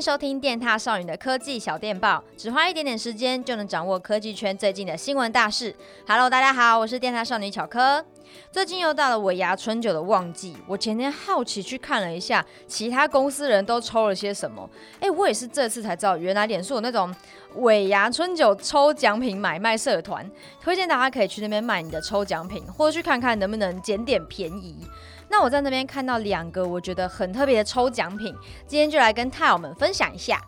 收听电踏少女的科技小电报，只花一点点时间就能掌握科技圈最近的新闻大事。Hello，大家好，我是电踏少女巧科。最近又到了尾牙春酒的旺季，我前天好奇去看了一下其他公司人都抽了些什么。哎，我也是这次才知道，原来脸书有那种尾牙春酒抽奖品买卖社团，推荐大家可以去那边卖你的抽奖品，或者去看看能不能捡点便宜。那我在那边看到两个我觉得很特别的抽奖品，今天就来跟泰友们分享一下。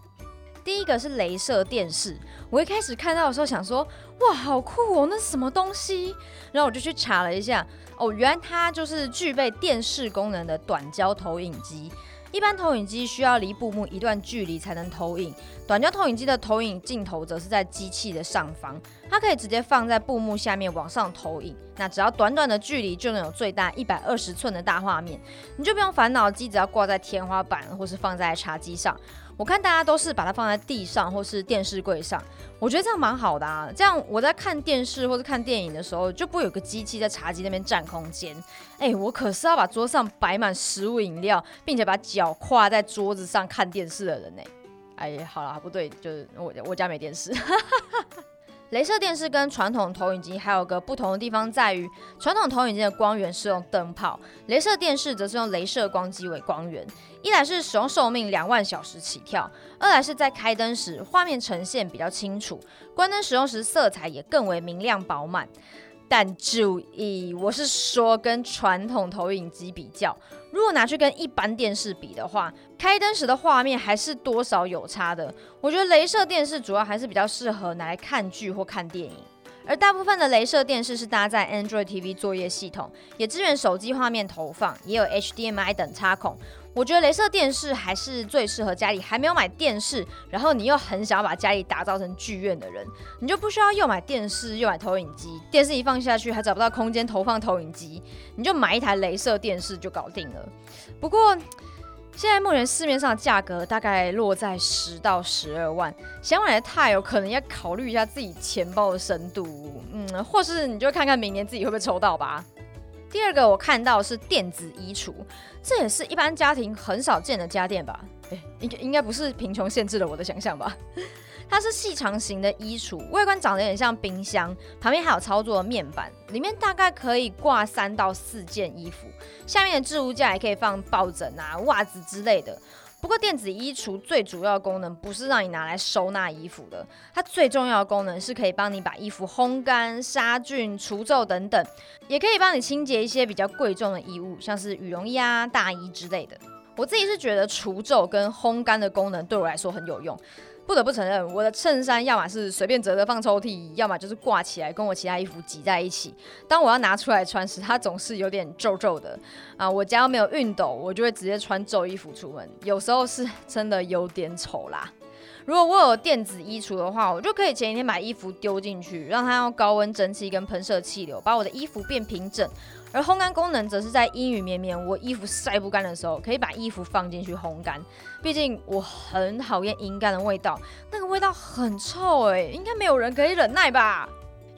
第一个是镭射电视，我一开始看到的时候想说，哇，好酷哦，那是什么东西？然后我就去查了一下，哦，原来它就是具备电视功能的短焦投影机。一般投影机需要离布幕一段距离才能投影，短焦投影机的投影镜头则是在机器的上方，它可以直接放在布幕下面往上投影。那只要短短的距离就能有最大一百二十寸的大画面，你就不用烦恼机子要挂在天花板或是放在茶几上。我看大家都是把它放在地上或是电视柜上，我觉得这样蛮好的啊。这样我在看电视或是看电影的时候，就不会有个机器在茶几那边占空间。哎，我可是要把桌上摆满食物饮料，并且把脚跨在桌子上看电视的人呢。哎，好了，不对，就是我我家没电视。镭射电视跟传统投影机还有个不同的地方在于，传统投影机的光源是用灯泡，镭射电视则是用镭射光机为光源。一来是使用寿命两万小时起跳，二来是在开灯时画面呈现比较清楚，关灯使用时色彩也更为明亮饱满。但注意，我是说跟传统投影机比较，如果拿去跟一般电视比的话，开灯时的画面还是多少有差的。我觉得镭射电视主要还是比较适合拿来看剧或看电影，而大部分的镭射电视是搭载 Android TV 作业系统，也支援手机画面投放，也有 HDMI 等插孔。我觉得镭射电视还是最适合家里还没有买电视，然后你又很想要把家里打造成剧院的人，你就不需要又买电视又买投影机，电视一放下去还找不到空间投放投影机，你就买一台镭射电视就搞定了。不过现在目前市面上的价格大概落在十到十二万，想买的太友可能要考虑一下自己钱包的深度，嗯，或是你就看看明年自己会不会抽到吧。第二个我看到是电子衣橱，这也是一般家庭很少见的家电吧？应该应该不是贫穷限制了我的想象吧？它是细长型的衣橱，外观长得有点像冰箱，旁边还有操作的面板，里面大概可以挂三到四件衣服，下面的置物架也可以放抱枕啊、袜子之类的。不过电子衣橱最主要的功能不是让你拿来收纳衣服的，它最重要的功能是可以帮你把衣服烘干、杀菌、除皱等等，也可以帮你清洁一些比较贵重的衣物，像是羽绒衣啊、大衣之类的。我自己是觉得除皱跟烘干的功能对我来说很有用。不得不承认，我的衬衫要么是随便折着放抽屉，要么就是挂起来跟我其他衣服挤在一起。当我要拿出来穿时，它总是有点皱皱的啊。我家又没有熨斗，我就会直接穿皱衣服出门，有时候是真的有点丑啦。如果我有电子衣橱的话，我就可以前一天把衣服丢进去，让它用高温蒸汽跟喷射气流把我的衣服变平整。而烘干功能则是在阴雨绵绵、我衣服晒不干的时候，可以把衣服放进去烘干。毕竟我很讨厌阴干的味道，那个味道很臭哎、欸，应该没有人可以忍耐吧？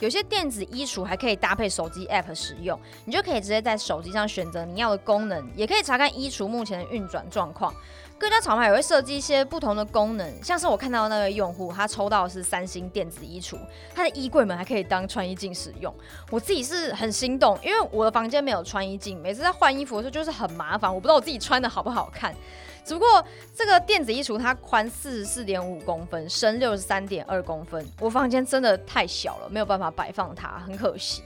有些电子衣橱还可以搭配手机 App 使用，你就可以直接在手机上选择你要的功能，也可以查看衣橱目前的运转状况。各家厂牌也会设计一些不同的功能，像是我看到那个用户，他抽到的是三星电子衣橱，他的衣柜门还可以当穿衣镜使用。我自己是很心动，因为我的房间没有穿衣镜，每次在换衣服的时候就是很麻烦，我不知道我自己穿的好不好看。只不过这个电子衣橱它宽四十四点五公分，深六十三点二公分，我房间真的太小了，没有办法摆放它，很可惜。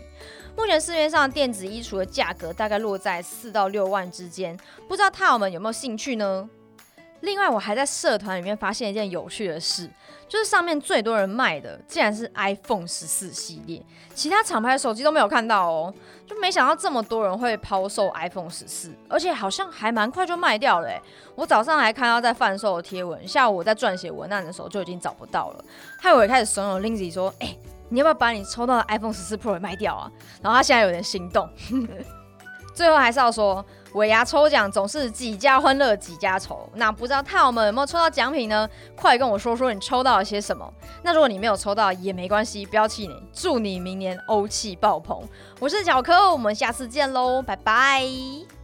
目前市面上电子衣橱的价格大概落在四到六万之间，不知道泰友们有没有兴趣呢？另外，我还在社团里面发现一件有趣的事，就是上面最多人卖的竟然是 iPhone 十四系列，其他厂牌的手机都没有看到哦，就没想到这么多人会抛售 iPhone 十四，而且好像还蛮快就卖掉了。我早上还看到在贩售的贴文，下午我在撰写文案的时候就已经找不到了。害我也开始怂恿 Lindsay 说：“哎、你要不要把你抽到的 iPhone 十四 Pro 卖掉啊？”然后他现在有点心动。最后还是要说。尾牙抽奖总是几家欢乐几家愁，那不知道泰友们有没有抽到奖品呢？快跟我说说你抽到了些什么。那如果你没有抽到也没关系，不要气馁，祝你明年欧气爆棚。我是小柯，我们下次见喽，拜拜。